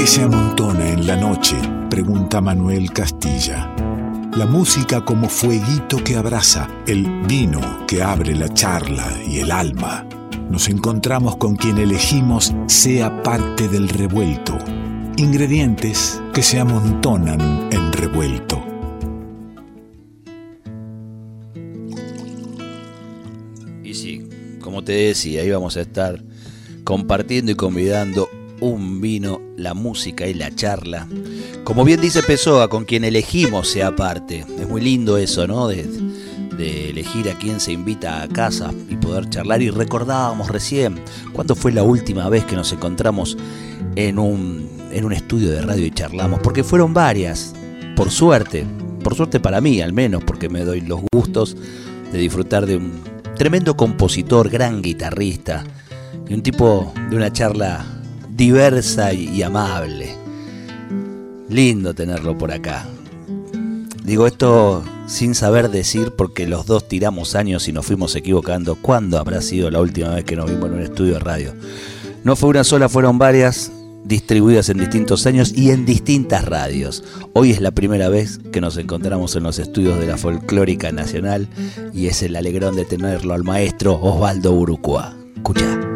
¿Qué se amontona en la noche? Pregunta Manuel Castilla. La música como fueguito que abraza, el vino que abre la charla y el alma. Nos encontramos con quien elegimos sea parte del revuelto. Ingredientes que se amontonan en revuelto. Y sí, como te decía, íbamos a estar compartiendo y convidando un vino, la música y la charla. Como bien dice Pessoa, con quien elegimos sea parte. Es muy lindo eso, ¿no? De, de elegir a quién se invita a casa y poder charlar. Y recordábamos recién, ¿cuándo fue la última vez que nos encontramos en un, en un estudio de radio y charlamos? Porque fueron varias, por suerte, por suerte para mí al menos, porque me doy los gustos de disfrutar de un tremendo compositor, gran guitarrista, y un tipo de una charla diversa y amable. Lindo tenerlo por acá. Digo esto sin saber decir porque los dos tiramos años y nos fuimos equivocando. ¿Cuándo habrá sido la última vez que nos vimos en un estudio de radio? No fue una sola, fueron varias, distribuidas en distintos años y en distintas radios. Hoy es la primera vez que nos encontramos en los estudios de la Folclórica Nacional y es el alegrón de tenerlo al maestro Osvaldo Urucua. Escucha.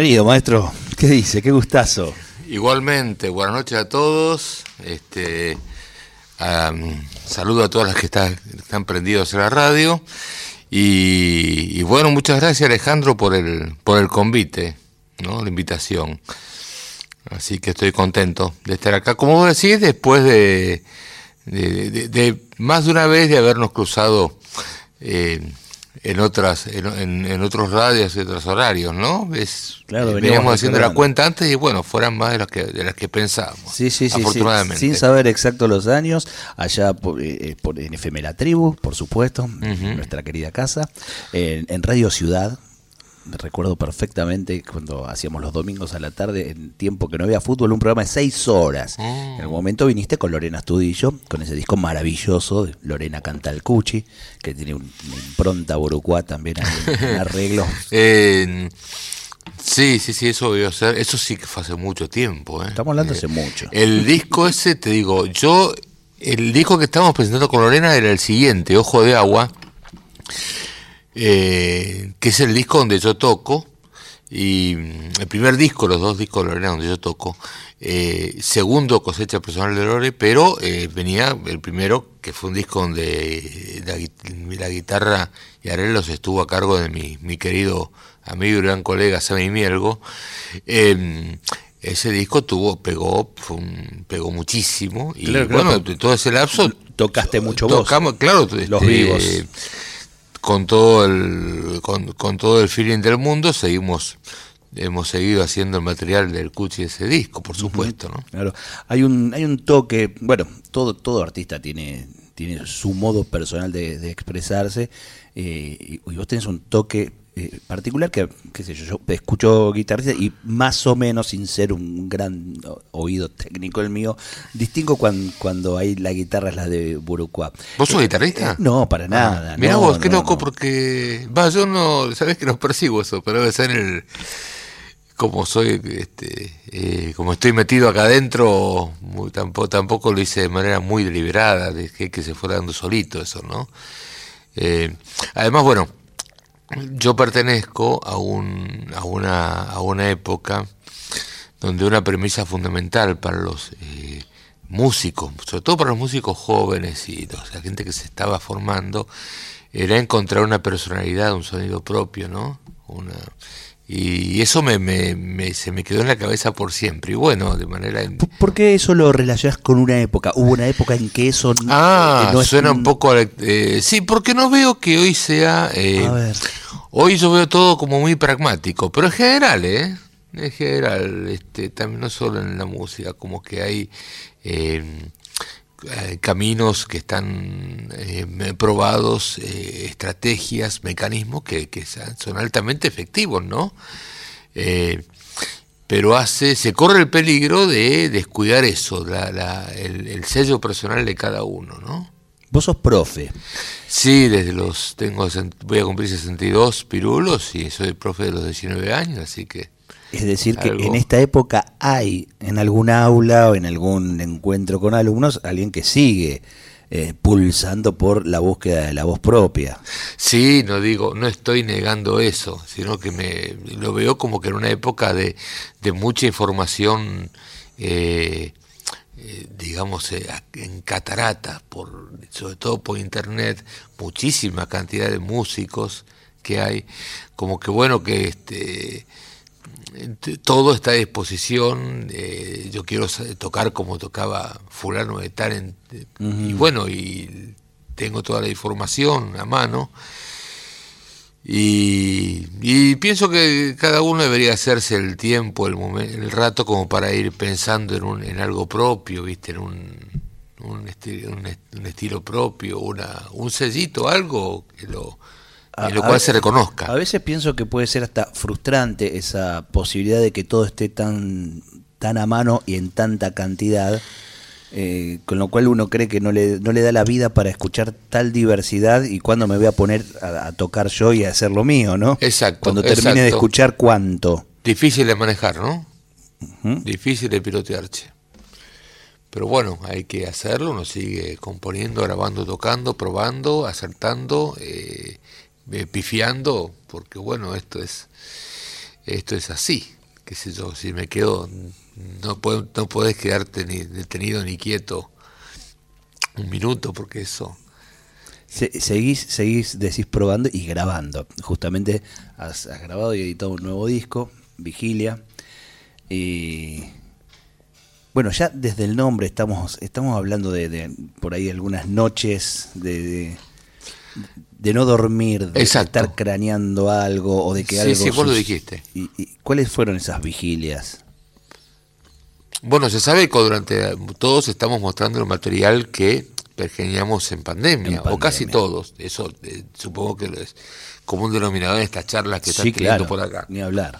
Bienvenido, maestro. ¿Qué dice? Qué gustazo. Igualmente, buenas noches a todos. Este, saludo a todas las que están, están prendidos en la radio. Y, bueno, muchas gracias Alejandro por el, por el convite, ¿no? la invitación. Así que estoy contento de estar acá. Como vos decís, después de, de, más de una vez de habernos cruzado eh, en otras en, en, otros radios y otros horarios, ¿no? Es, claro, eh, veníamos haciendo la cuenta antes y bueno, fueran más de las que de las que pensábamos. Sí, sí, sí, afortunadamente. sin saber exacto los años, allá por, eh, por en FM La Tribu, por supuesto, nuestra querida casa, en, en Radio Ciudad, recuerdo perfectamente cuando hacíamos los domingos a la tarde, en tiempo que no había fútbol, un programa de seis horas. Ah. En algún momento viniste con Lorena Astudillo, con ese disco maravilloso de Lorena Canta el Cuchi, que tiene un- una impronta borucuá también en arreglos. Eh, sí, sí, sí, eso debió ser. Eso sí que fue hace mucho tiempo. ¿eh? Estamos hablando Eh, hace mucho. El disco ese, te digo, yo, el disco que estábamos presentando con Lorena era el siguiente, Ojo de Agua, eh, que es el disco donde yo toco Y mm, el primer disco, los dos discos de Lorena donde yo toco, eh, segundo cosecha personal de Lore, pero eh, venía el primero, que fue un disco donde la, guitarra y arreglos estuvo a cargo de mi, mi querido amigo y gran colega Sammy Mielgo. Em, ese disco tuvo, pegó, fue pegó muchísimo. Y bueno, todo ese lapso. Tocaste mucho tocamos, Claro, los vivos. Con todo el con, con, todo el feeling del mundo seguimos hemos seguido haciendo el material del Cuchi ese disco por supuesto no claro. Hay un hay un toque bueno todo todo artista tiene tiene su modo personal de, expresarse eh, y, y, vos tenés un toque eh, particular que, qué sé yo, yo escucho guitarrista y más o menos, sin ser un gran oído técnico el mío, distingo cuando, cuando hay la guitarra es la de Burucuá. ¿Vos sos guitarrista? Eh, no, para ah, nada. Mira vos, qué loco, porque, va, yo no, sabes que no percibo eso, pero debe ser el como soy, este, eh, como estoy metido acá adentro, tampoco, tampoco lo hice de manera muy deliberada, de que, que se fuera dando solito eso, ¿no? además, bueno, yo pertenezco a, un, a, una, a una época donde una premisa fundamental para los eh, músicos, sobre todo para los músicos jóvenes y la gente que se estaba formando, era encontrar una personalidad, un sonido propio, ¿no? Una, y eso me, me, se me quedó en la cabeza por siempre. Y bueno, de manera... ¿Por qué eso lo relacionas con una época? ¿Hubo una época en que eso ah, no suena un poco... Eh, sí, porque no veo que hoy sea... Eh, A ver. Hoy yo veo todo como muy pragmático, pero en general, ¿eh? En general, este, también no solo en la música, como que hay... Eh, caminos que están eh, probados, eh, estrategias, mecanismos que, son altamente efectivos, ¿no? pero hace, se corre el peligro de descuidar eso, el, sello personal de cada uno, ¿no? Vos sos profe. Sí, desde los, tengo, voy a cumplir 62 pirulos y soy profe de los 19 años, así que es decir, que en esta época hay en algún aula o en algún encuentro con alumnos alguien que sigue eh, pulsando por la búsqueda de la voz propia. Sí, no digo, no estoy negando eso, sino que me lo veo como que en una época de, mucha información, eh, eh, digamos, en catarata, por, sobre todo por internet, muchísima cantidad de músicos que hay, como que bueno que este todo está a disposición, eh, yo quiero tocar como tocaba fulano de tal, y bueno, y tengo toda la información a mano, y, pienso que cada uno debería hacerse el tiempo, el, momento, el rato como para ir pensando en, un, en algo propio, ¿viste? en un, un, un estilo propio, una, un sellito, algo que lo lo cual se reconozca. A veces pienso que puede ser hasta frustrante esa posibilidad de que todo esté tan, tan a mano y en tanta cantidad, eh, con lo cual uno cree que no le, no le da la vida para escuchar tal diversidad y cuando me voy a poner a, tocar yo y a hacer lo mío, ¿no? Exacto. Cuando termine de escuchar cuánto. Difícil de manejar, ¿no? Difícil de pilotearse. Pero bueno, hay que hacerlo, uno sigue componiendo, grabando, tocando, probando, acertando. Eh, eh, pifiando, porque bueno, esto es, esto es así, qué sé yo, si me quedo, no, puedo, no puedes quedarte ni detenido ni quieto un minuto, porque eso... seguís, seguís, decís probando y grabando. Justamente has, grabado y editado un nuevo disco, Vigilia. Y bueno, ya desde el nombre estamos, estamos hablando de, por ahí algunas noches de no dormir, de estar craneando algo o de que algo. Sí, vos lo dijiste. ¿Y, cuáles fueron esas vigilias? Bueno, se sabe que durante todos estamos mostrando el material que pergeñamos en pandemia, o casi todos. Eso eh, supongo que es como un denominador en estas charlas que están teniendo por acá. Ni hablar.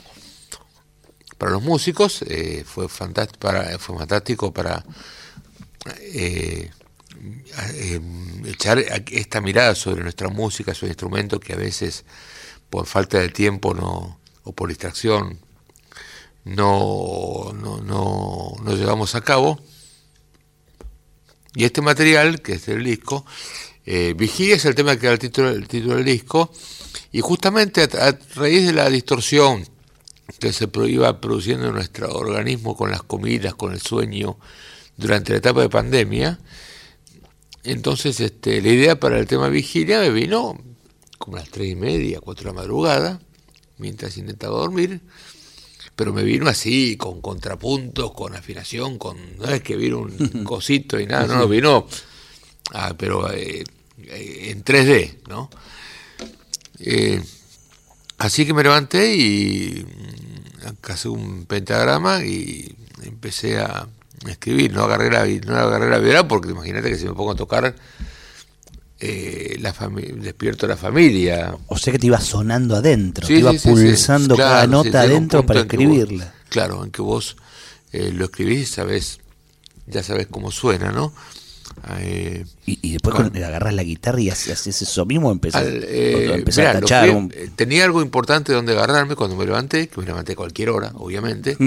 Para los músicos eh, fue, fantástico para, fue fantástico para eh, eh, echar esta mirada sobre nuestra música, sobre instrumento que a veces por falta de tiempo no, o por distracción no, no, no, llevamos a cabo. Y este material, que es el disco, eh, Vigilia es el tema que da el título, el título del disco, y justamente a, raíz de la distorsión que se iba produciendo en nuestro organismo con las comidas, con el sueño, durante la etapa de pandemia. Entonces, este, la idea para el tema vigilia me vino como a las tres y media, cuatro de la madrugada, mientras intentaba dormir, pero me vino así, con contrapuntos, con afinación, con no es que vino un cosito y nada, no, no vino, ah, pero eh, eh, en 3D, ¿no? Eh, así que me levanté y casi un pentagrama y empecé a escribir, no agarré la, no agarré la vida porque imagínate que si me pongo a tocar eh, la despierto la familia. O sea que te iba sonando adentro, te iba pulsando cada nota adentro para escribirla. claro, en que vos eh, lo escribís, sabes, ya sabes cómo suena, ¿no? Eh, y, después cuando agarras la guitarra y haces eso mismo, empezás, eh, a tachar. Tenía algo importante donde agarrarme cuando me levanté, que me levanté a cualquier hora, obviamente.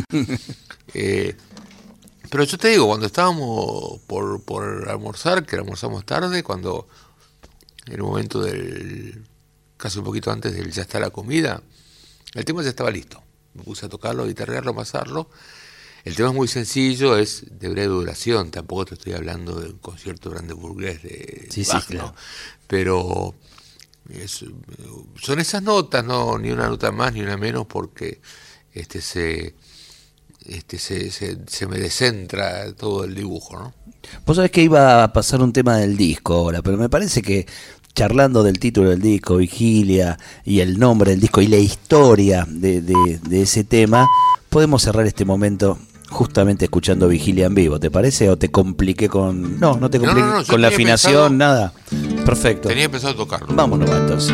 pero yo te digo, cuando estábamos por, por almorzar, que almorzamos tarde, cuando en el momento del, casi un poquito antes del ya está la comida, el tema ya estaba listo. Me puse a tocarlo, a guitarrearlo, a amasarlo. El tema es muy sencillo, es de breve duración, tampoco te estoy hablando de un concierto grande burgués de sí, pero son esas notas, no ni una nota más ni una menos, porque este se este se, se, me descentra todo el dibujo, ¿no? Vos sabés que iba a pasar un tema del disco ahora, pero me parece que charlando del título del disco, Vigilia, y el nombre del disco y la historia de, de ese tema, podemos cerrar este momento justamente escuchando Vigilia en vivo, ¿te parece? ¿O te compliqué con.? No, no te compliqué con la afinación, nada. Perfecto. Tenía pensado tocarlo. Vámonos, entonces.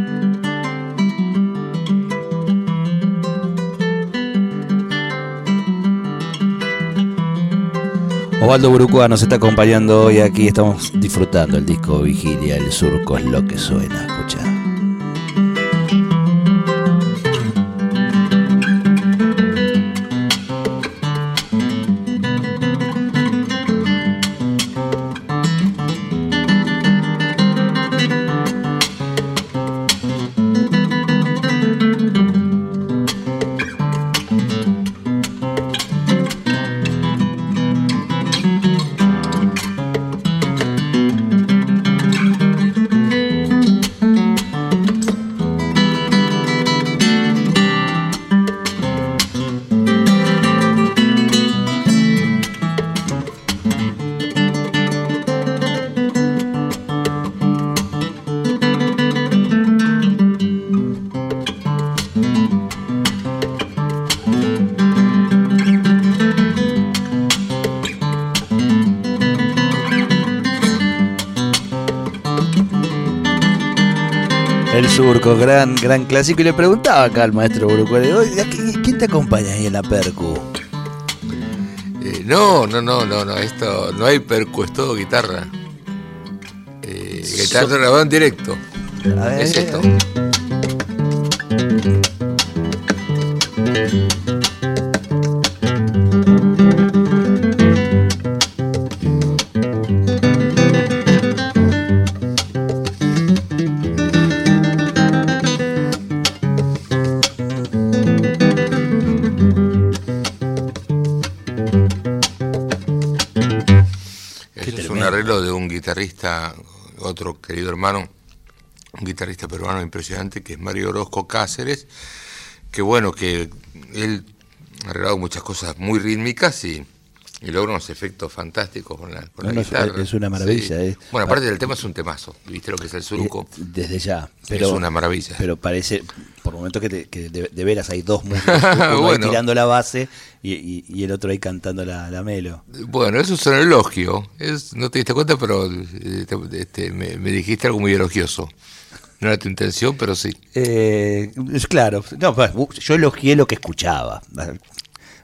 Osvaldo Burucua nos está acompañando hoy aquí. Estamos disfrutando el disco Vigilia, el surco es lo que suena. Gran, gran clásico. Y le preguntaba acá al maestro Bruco, ¿quién te acompaña ahí en la percu? Eh, no, no, no, no, no, esto no hay percu, es todo guitarra. Eh, guitarra so grabada en directo. A ver, es esto. Otro querido hermano, un guitarrista peruano impresionante, que es Mario Orozco Cáceres, que bueno, que él ha arreglado muchas cosas muy rítmicas y, logra unos efectos fantásticos con la, con guitarra. Es una maravilla. Eh. Bueno, aparte del tema es un temazo, ¿viste lo que es el surco? Eh, desde ya. Pero, es una maravilla. Pero parece, por momentos que, de, veras hay dos músicos, uno ahí tirando la base y, el otro ahí cantando la, la, melo. Bueno, eso es un elogio. Es, no te diste cuenta, pero eh, este, me, dijiste algo muy elogioso. No era tu intención, pero sí. Eh, claro, no, pues, yo elogié lo que escuchaba.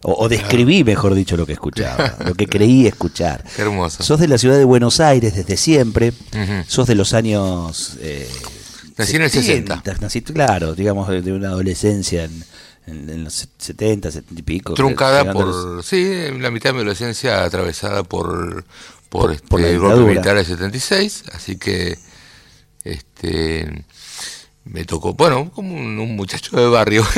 O, describí, mejor dicho, lo que escuchaba, lo que creí escuchar. Qué hermoso. Sos de la ciudad de Buenos Aires desde siempre, sos de los años... Eh, Nací en el 60. claro, digamos, de una adolescencia en, los 70, 70 y pico. Truncada por, sí, la mitad de mi adolescencia atravesada por, por, por, este, el golpe militar del 76, así que este me tocó, bueno, como un, muchacho de barrio.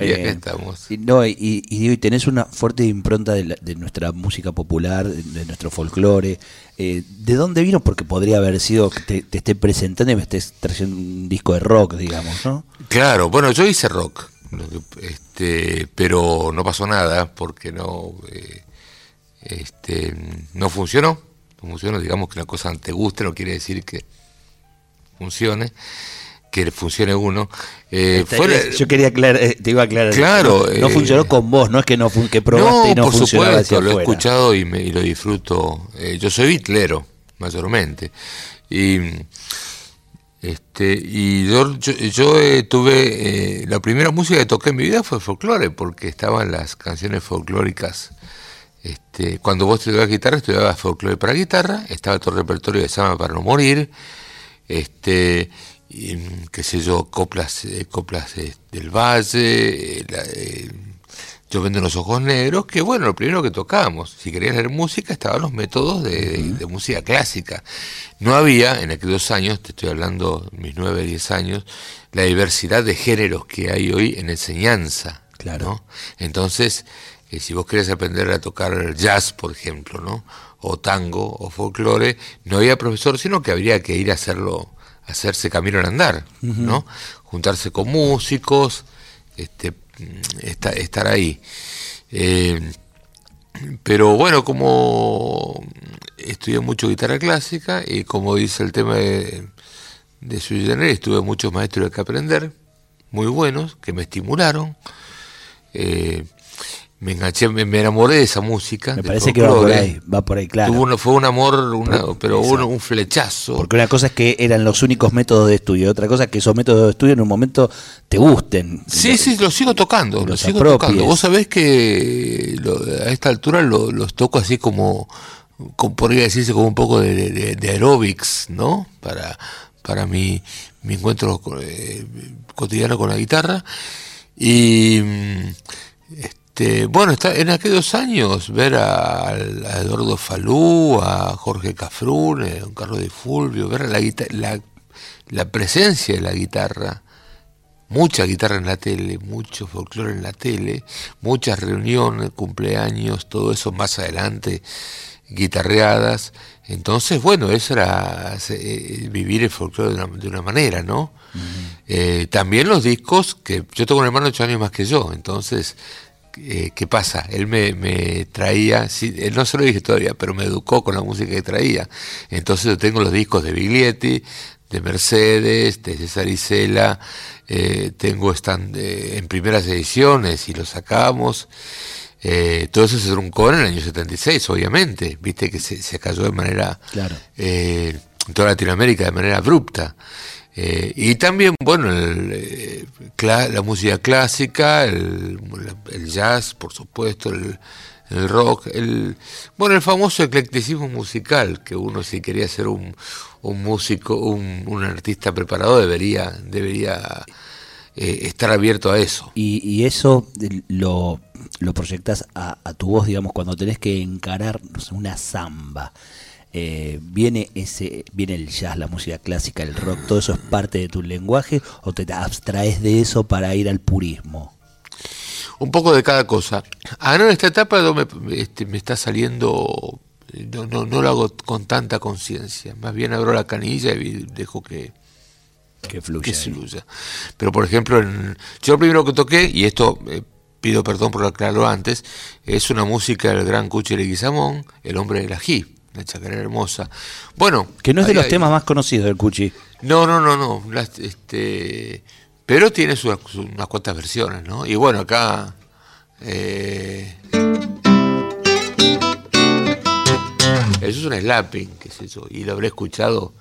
y aquí estamos. Y, no, y, y, tenés una fuerte impronta de, de nuestra música popular, de, nuestro folclore. Eh, ¿De dónde vino? Porque podría haber sido que te, te, esté presentando y me estés trayendo un disco de rock, digamos, ¿no? Claro, bueno, yo hice rock, este, pero no pasó nada porque no, eh, este, no funcionó. No funcionó, digamos que la cosa te guste, no quiere decir que funcione, que funcione uno. Eh, yo quería aclarar, eh, te iba a aclarar. Claro. No, funcionó eh, con vos, no es que no que probaste y no por supuesto, lo he escuchado y, me, lo disfruto. yo soy bitlero, mayormente. Y este y yo, yo, tuve la primera música que toqué en mi vida fue folclore porque estaban las canciones folclóricas este, cuando vos estudiabas guitarra estudiabas folclore para guitarra estaba todo el repertorio de Sama para no morir este, qué sé yo, coplas, eh, coplas eh, del Valle, eh, yo vendo los ojos negros, que bueno, lo primero que tocábamos, si querías leer música, estaban los métodos de, música clásica. No había, en aquellos años, te estoy hablando mis nueve, diez años, la diversidad de géneros que hay hoy en enseñanza. Claro. Entonces, si vos querés aprender a tocar jazz, por ejemplo, ¿no? O tango o folclore, no había profesor, sino que habría que ir a hacerlo, hacerse camino en andar, ¿no? Juntarse con músicos, este, estar ahí. Eh, pero bueno, como estudié mucho guitarra clásica y como dice el tema de, de Sui Generis, tuve muchos maestros que aprender, muy buenos, que me estimularon. Eh, me enganché, me, enamoré de esa música. Me parece que va por ahí, va por ahí, claro. fue un amor, pero hubo un flechazo. Porque una cosa es que eran los únicos métodos de estudio, otra cosa es que esos métodos de estudio en un momento te gusten. Sí, sí, los sigo tocando, los, sigo tocando. Vos sabés que a esta altura los toco así como, podría decirse como un poco de, aerobics, ¿no? Para, para mi, mi encuentro eh, cotidiano con la guitarra. Y... Este, este, bueno, está, en aquellos años ver a, Eduardo Falú, a Jorge Cafrún, a Carlos de Fulvio, ver la, la, la presencia de la guitarra, mucha guitarra en la tele, mucho folclore en la tele, muchas reuniones, cumpleaños, todo eso más adelante, guitarreadas. Entonces, bueno, eso era eh, vivir el folclore de una, manera, ¿no? Eh, también los discos, que yo tengo un hermano ocho años más que yo, entonces eh, ¿qué pasa? Él me, traía, él no se lo dije todavía, pero me educó con la música que traía. Entonces yo tengo los discos de Biglietti, de Mercedes, de César Isela, eh, tengo están eh, en primeras ediciones y los sacamos. todo eso se truncó en el año 76, obviamente, viste que se, cayó de manera, claro. en toda Latinoamérica de manera abrupta. Eh, y también, bueno, la música clásica, el, jazz, por supuesto, el, rock, el, bueno, el famoso eclecticismo musical, que uno si quería ser un, músico, un, artista preparado, debería, debería estar abierto a eso. Y, eso lo, lo proyectas a, a, tu voz, digamos, cuando tenés que encarar una samba. Eh, viene ese viene el jazz, la música clásica, el rock, todo eso es parte de tu lenguaje o te abstraes de eso para ir al purismo? Un poco de cada cosa. Ahora en esta etapa me, este, me está saliendo, no, no, no, lo hago con tanta conciencia, más bien abro la canilla y dejo que, que fluya. Pero por ejemplo, en, yo lo primero que toqué, y esto eh, pido perdón por aclararlo antes, es una música del gran Cuchi Leguizamón, El hombre de la G la chacarera hermosa. Bueno. Que no es de los temas más conocidos del Cuchi. No, no, no, no. este, pero tiene unas cuantas versiones, ¿no? Y bueno, acá. Eh, eso es un slapping, qué es eso. Y lo habré escuchado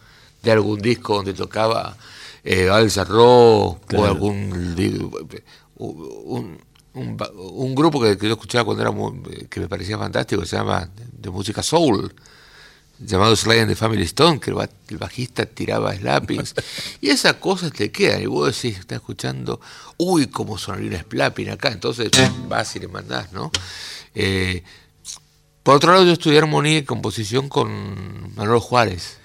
de algún disco donde tocaba eh, o algún. Un, un, grupo que, yo escuchaba cuando era que me parecía fantástico, se llama de música soul, llamado Sly and the Family Stone, que el, bajista tiraba slappings, y esas cosas te quedan, y vos decís, estás escuchando, uy, cómo sonaría un slapping acá, entonces vas y le mandás, ¿no? Eh, por otro lado, yo estudié armonía y composición con Manuel Juárez.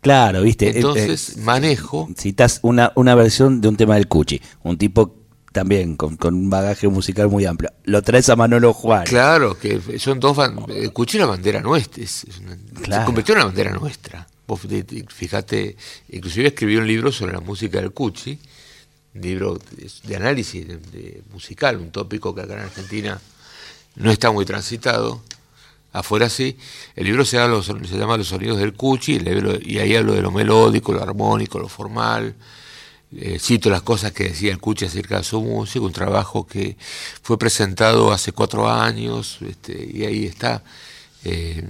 Claro, viste. Eh, entonces, eh, manejo. Citas una, una versión de un tema del Cuchi, un tipo también con, un bagaje musical muy amplio. Lo traes a Manolo Juárez. Claro, que son dos. El Cuchi la bandera nuestra. Es, Se convirtió en una bandera nuestra. Vos fíjate, inclusive escribió un libro sobre la música del Cuchi, un libro de, análisis musical, un tópico que acá en Argentina no está muy transitado. Afuera sí. El libro se, llama Los, se llama Los sonidos del Cuchi, y ahí hablo de lo melódico, lo armónico, lo formal eh, cito las cosas que decía el Cuchi acerca de su música, un trabajo que fue presentado hace cuatro años, este, y ahí está, eh,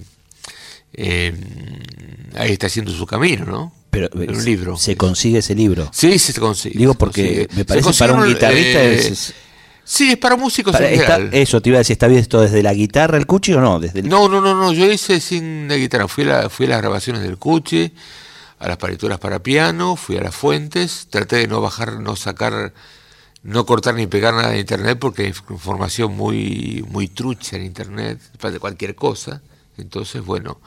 em, ahí está haciendo su camino, ¿no? Pero un libro. ¿Se consigue ese libro? Sí, se consigue. Digo porque me parece para un guitarrista eh, Sí, es para músicos en Eso, te iba a decir, ¿está bien esto desde la guitarra el Cuchi o no? Desde No, no, no, no, yo hice sin la guitarra, fui a, fui a las grabaciones del Cuchi, a las partituras para piano, fui a las fuentes, traté de no bajar, no sacar, no cortar ni pegar nada de internet porque hay información muy, muy trucha en internet, de cualquier cosa. Entonces, bueno,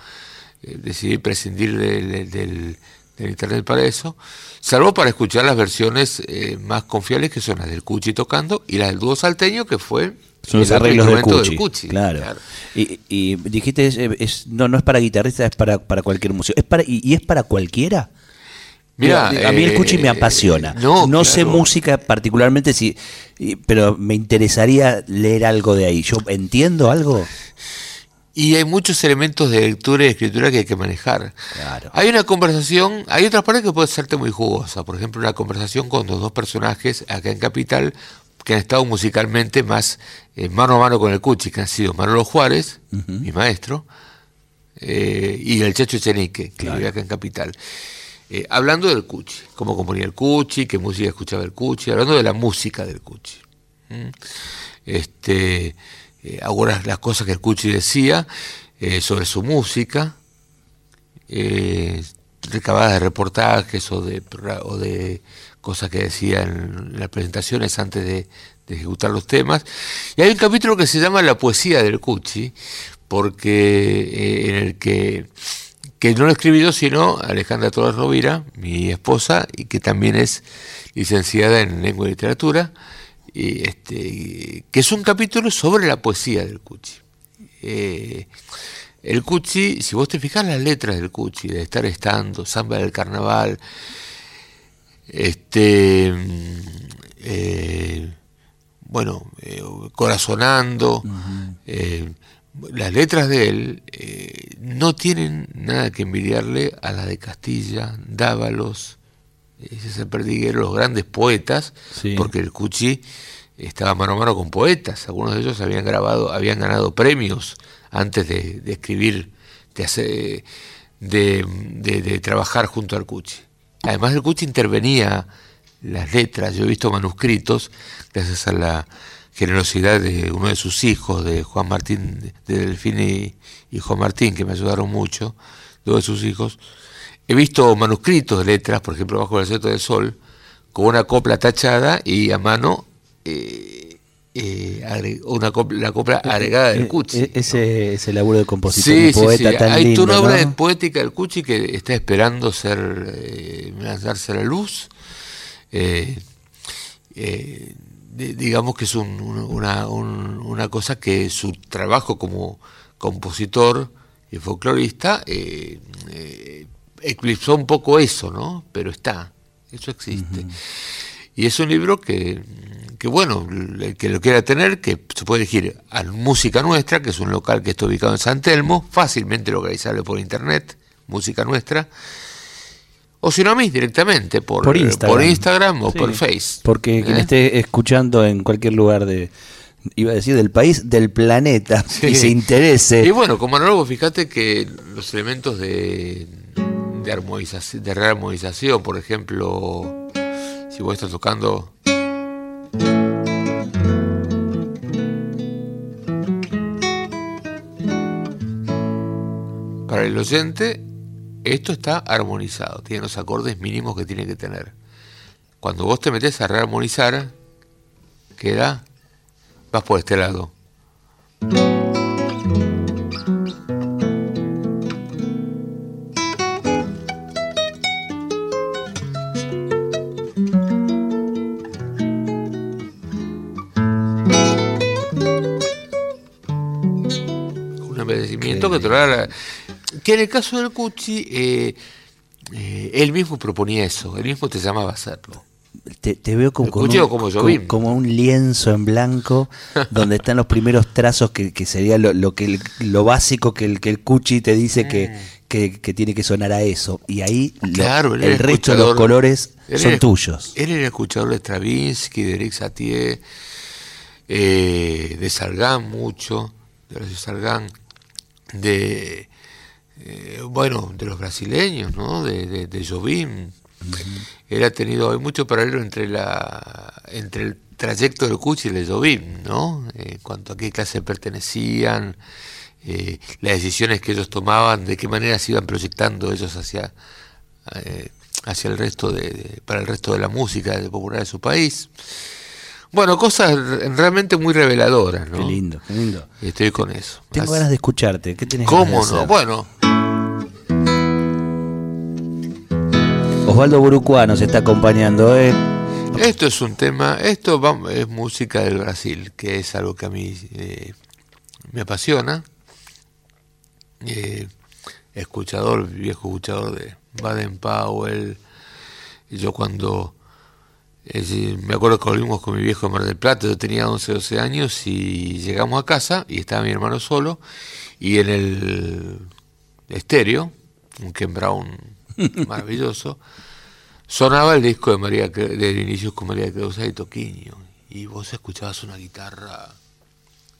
eh, decidí prescindir del, internet para eso, salvo para escuchar las versiones eh, más confiables que son las del Cuchi tocando y las del dúo salteño que fue son los arreglos del Cuchi, claro. Y, dijiste, es, no, no es para guitarristas, es para, para cualquier músico. ¿Es para, y, es para cualquiera? Mira, a mí el Cuchi me eh, apasiona. No, sé música particularmente, sí, pero me interesaría leer algo de ahí. ¿Yo entiendo algo? Y hay muchos elementos de lectura y escritura que hay que manejar. Claro. Hay una conversación, hay otra parte que puede serte muy jugosa. Por ejemplo, una conversación con los dos personajes acá en Capital que han estado musicalmente más eh, mano a mano con el Cuchi, que han sido Manolo Juárez, mi maestro, eh, y el Chacho Chenique, que vive acá en Capital. Eh, hablando del Cuchi, cómo componía el Cuchi, qué música escuchaba el Cuchi, hablando de la música del Cuchi. Este, ahora las cosas que el Cuchi decía sobre su música, recabadas de reportajes o de, o de cosas que decía en las presentaciones antes de, ejecutar los temas. Y hay un capítulo que se llama La poesía del Cuchi, porque eh, en el que, que no lo escribí yo, sino Alejandra Torres Rovira, mi esposa, y que también es licenciada en lengua y literatura, y este, que es un capítulo sobre la poesía del Cuchi. Eh, el Cuchi, si vos te fijas las letras del Cuchi, de estar estando, samba del carnaval, este, eh, bueno, eh, corazonando, eh, las letras de él no tienen nada que envidiarle a las de Castilla, Dávalos, ese Perdiguero, los grandes poetas, porque el Cuchi estaba mano a mano con poetas, algunos de ellos habían grabado, habían ganado premios antes de, escribir, de, hacer, de, de, trabajar junto al Cuchi. Además el Cuchi intervenía las letras, yo he visto manuscritos, gracias a la generosidad de uno de sus hijos, de Juan Martín, de Delfín y, Juan Martín, que me ayudaron mucho, dos de sus hijos. He visto manuscritos de letras, por ejemplo, Bajo el Seto del Sol, con una copla tachada y a mano eh, eh, una copla, la copla eh, agregada del Cuchi. Ese, ese laburo de compositor sí, poeta sí, Hay una obra de poética del Cuchi que está esperando ser lanzarse a la luz digamos que es una, una, cosa que su trabajo como compositor y folclorista eh, eh, eclipsó un poco eso, ¿no? Pero está, eso existe. Y es un libro que, que, bueno, el que lo quiera tener, que se puede elegir a Música Nuestra, que es un local que está ubicado en San Telmo, fácilmente localizable por internet, Música Nuestra, o si no a mí directamente, por, por, Instagram. o por Face. Porque quien ¿Eh? esté escuchando en cualquier lugar de, iba a decir del país, del planeta, y se interese. Y bueno, como anólogo, fíjate que los elementos de, de, armonización, de rearmonización, por ejemplo, si vos estás tocando... Para el oyente, esto está armonizado, tiene los acordes mínimos que tiene que tener. Cuando vos te metes a rearmonizar, queda, vas por este lado. Un embellecimiento que te lo que en el caso del Cuchi, eh, eh, él mismo proponía eso, él mismo te llamaba a hacerlo. Te, veo como, como, un lienzo en blanco donde están los primeros trazos que, sería lo, que lo básico que el, que el Cuchi te dice que, mm. que, tiene que sonar a eso. Y ahí el resto de los colores son tuyos. Él era el escuchador de Stravinsky, de Eric Satie, eh, de Salgán mucho, de Salgán, de eh, bueno, de los brasileños, ¿no? De, de, de Jobim. Él ha tenido, hay mucho paralelo entre la entre el trayecto del Cuchi y el de Jobim, ¿no? En cuanto a qué clase pertenecían, eh, las decisiones que ellos tomaban, de qué manera se iban proyectando ellos hacia, eh, hacia el resto de, para el resto de la música popular de su país. Bueno, cosas realmente muy reveladoras, ¿no? Qué lindo, qué lindo. estoy con eso. Tengo ganas de escucharte. ¿Qué tenés ¿Cómo no? Bueno, Osvaldo Burucuá nos está acompañando. ¿eh? Esto es un tema, esto es música del Brasil, que es algo que a mí eh, me apasiona. Eh, escuchador, viejo escuchador de Baden Powell. Yo cuando me acuerdo que volvimos con mi viejo en Mar del Plata, yo tenía 11, 12 años y llegamos a casa y estaba mi hermano solo y en el estéreo, un Ken Brown maravilloso, sonaba el disco de María de Inicios con María Creusa y Toquiño, y vos escuchabas una guitarra,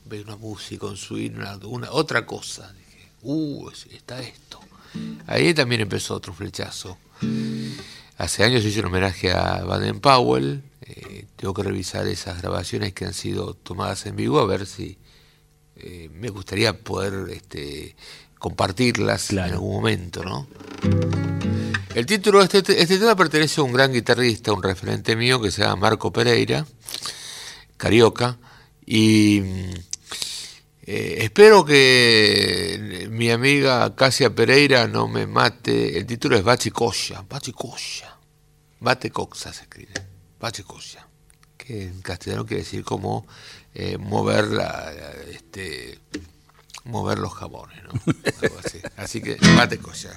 ves una música, un swing, una, otra cosa. Dije, uh, está esto. Ahí también empezó otro flechazo. Hace años hice un homenaje a Baden Powell. Eh, tengo que revisar esas grabaciones que han sido tomadas en vivo a ver si eh, me gustaría poder este, compartirlas en algún momento, ¿no? El título de este, este, tema pertenece a un gran guitarrista, un referente mío que se llama Marco Pereira, carioca, y eh, espero que mi amiga Casia Pereira no me mate. El título es Bachicoya, Bachicoya, Bate Coxa se escribe, Bachicoya, que en castellano quiere decir como eh, mover la, este, mover los jabones, ¿no? así. así que Bachicoya.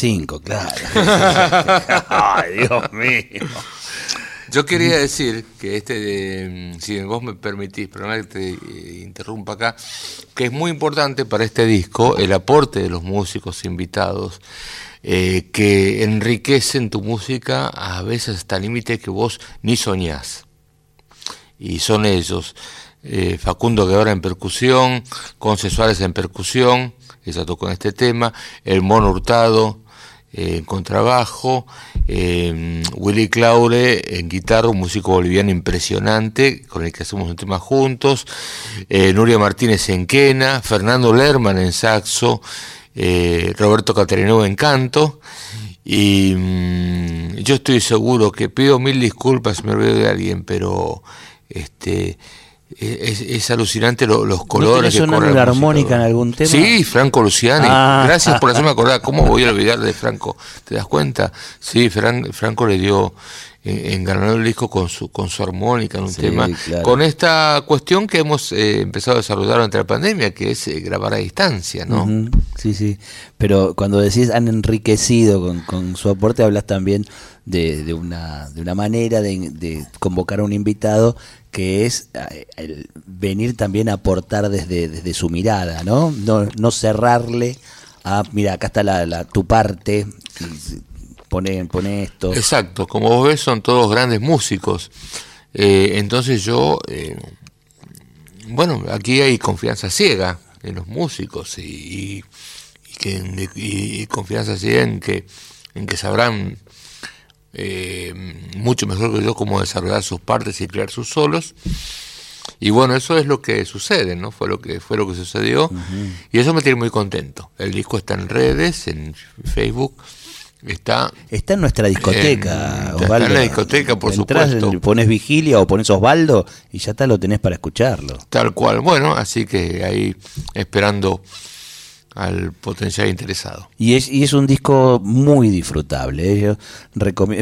5, claro. Ay, Dios mío. Yo quería decir que este, si vos me permitís, perdona que te eh, interrumpa acá, que es muy importante para este disco el aporte de los músicos invitados, eh, que enriquecen tu música a veces hasta límite que vos ni soñás. Y son ellos, eh, Facundo Guevara en percusión, Conce Suárez en percusión, ella tocó en este tema, el Mono Hurtado, en contrabajo, eh, Willy Claure en guitarra, un músico boliviano impresionante con el que hacemos un tema juntos, eh, Nuria Martínez en quena, Fernando Lerman en saxo, eh, Roberto Caterino en canto. Y mm, yo estoy seguro que pido mil disculpas me olvido de alguien, pero este es, es alucinante lo- los colores. ¿No tenés una armónica en algún tema? Sí, Franco Luciani. Ah. Gracias por hacerme acordar. ¿Cómo voy a olvidar de Franco? ¿Te das cuenta? Sí, Fran- Franco le dio en, en ganar el disco con su con su armónica en un Sí, tema. claro. Con esta cuestión que hemos eh, empezado a desarrollar durante la pandemia, que es eh, grabar a distancia, ¿no? Sí, sí. Pero cuando decís han enriquecido con, con su aporte, hablas también de, de una, de una manera de, de convocar a un invitado que es eh, venir también a aportar desde, desde su mirada, ¿no? No, no cerrarle a, mira, acá está la, tu parte, pone, pone esto. Exacto, como vos ves son todos grandes músicos. Eh, entonces yo, eh, bueno, aquí hay confianza ciega en los músicos y, que, y confianza ciega en que, en que sabrán eh, mucho mejor que yo cómo desarrollar sus partes y crear sus solos. Y bueno, eso es lo que sucede, ¿no? Fue lo que fue lo que sucedió y eso me tiene muy contento. El disco está en redes, en Facebook, está Está en nuestra discoteca, Está en Osvaldo. la discoteca, por Entrás, supuesto. Pones vigilia o pones Osvaldo y ya está, lo tenés para escucharlo. Tal cual. Bueno, así que ahí esperando al potencial interesado. Y es, y es un disco muy disfrutable. ¿eh? Yo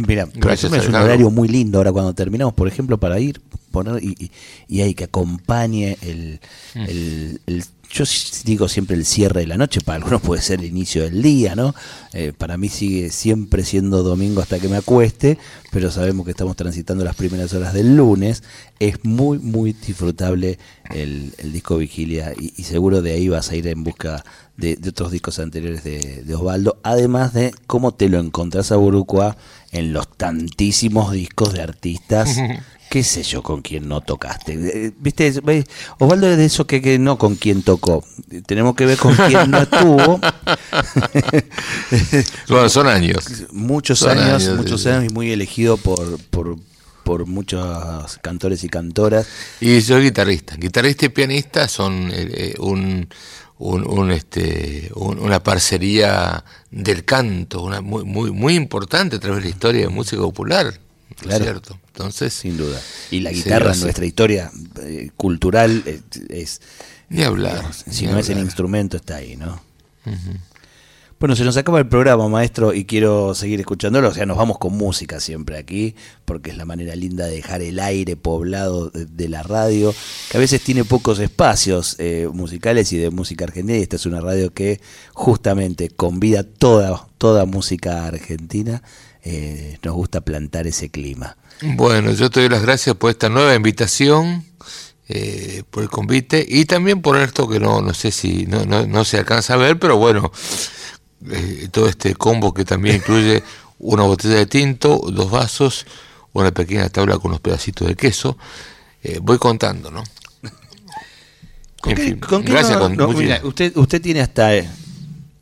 mira, Gracias, es un horario muy lindo ahora cuando terminamos, por ejemplo, para ir poner y, y, y hay que acompañe el, Mm. el- el- yo digo siempre el cierre de la noche, para algunos puede ser el inicio del día, ¿no? Eh, para mí sigue siempre siendo domingo hasta que me acueste, pero sabemos que estamos transitando las primeras horas del lunes. Es muy, muy disfrutable el, el disco Vigilia y, seguro de ahí vas a ir en busca de, otros discos anteriores de, de Osvaldo, además de cómo te lo encontrás a Burucua en los tantísimos discos de artistas qué sé yo con quién no tocaste. Eh, ¿Viste? Osvaldo es de eso que, no con quién tocó. Tenemos que ver con quién no estuvo. bueno, son años. Muchos años, muchos años y muy elegido por, por, por muchos cantores y cantoras. Y soy guitarrista. Guitarrista y pianista son eh, un, un, este, una parcería del canto, una muy, muy, muy importante a través de la historia de música popular. Claro. ¿Cierto? Entonces, sin duda. Y la guitarra en nuestra historia eh, cultural eh, es, Ni hablar. si no es el instrumento, está ahí, ¿no? Bueno, se nos acaba el programa, maestro, y quiero seguir escuchándolo. O sea, nos vamos con música siempre aquí, porque es la manera linda de dejar el aire poblado de, la radio, que a veces tiene pocos espacios eh, musicales y de música argentina. Y esta es una radio que justamente convida toda, toda música argentina. Eh, nos gusta plantar ese clima. Bueno, yo te doy las gracias por esta nueva invitación. Eh, por el convite y también por esto que no, no sé si no, no, no se alcanza a ver, pero bueno, eh, todo este combo que también incluye una botella de tinto, dos vasos, una pequeña tabla con unos pedacitos de queso. Eh, voy contando, ¿no? gracias. usted, usted tiene hasta, eh,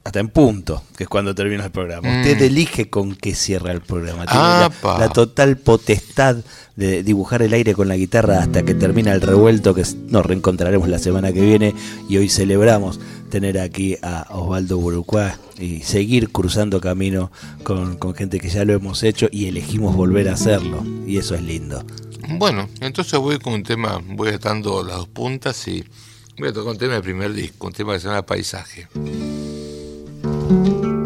hasta en punto, que es cuando termina el programa. Usted mm. elige con qué cierra el programa. Tiene la, total potestad de dibujar el aire con la guitarra hasta que termina el revuelto, que nos reencontraremos la semana que viene y hoy celebramos tener aquí a Osvaldo Burucuá y seguir cruzando camino con, gente que ya lo hemos hecho y elegimos volver a hacerlo. Y eso es lindo. Bueno, entonces voy con un tema, voy atando las dos puntas y voy a tocar un tema del primer disco, un tema que se llama Paisaje. Thank you.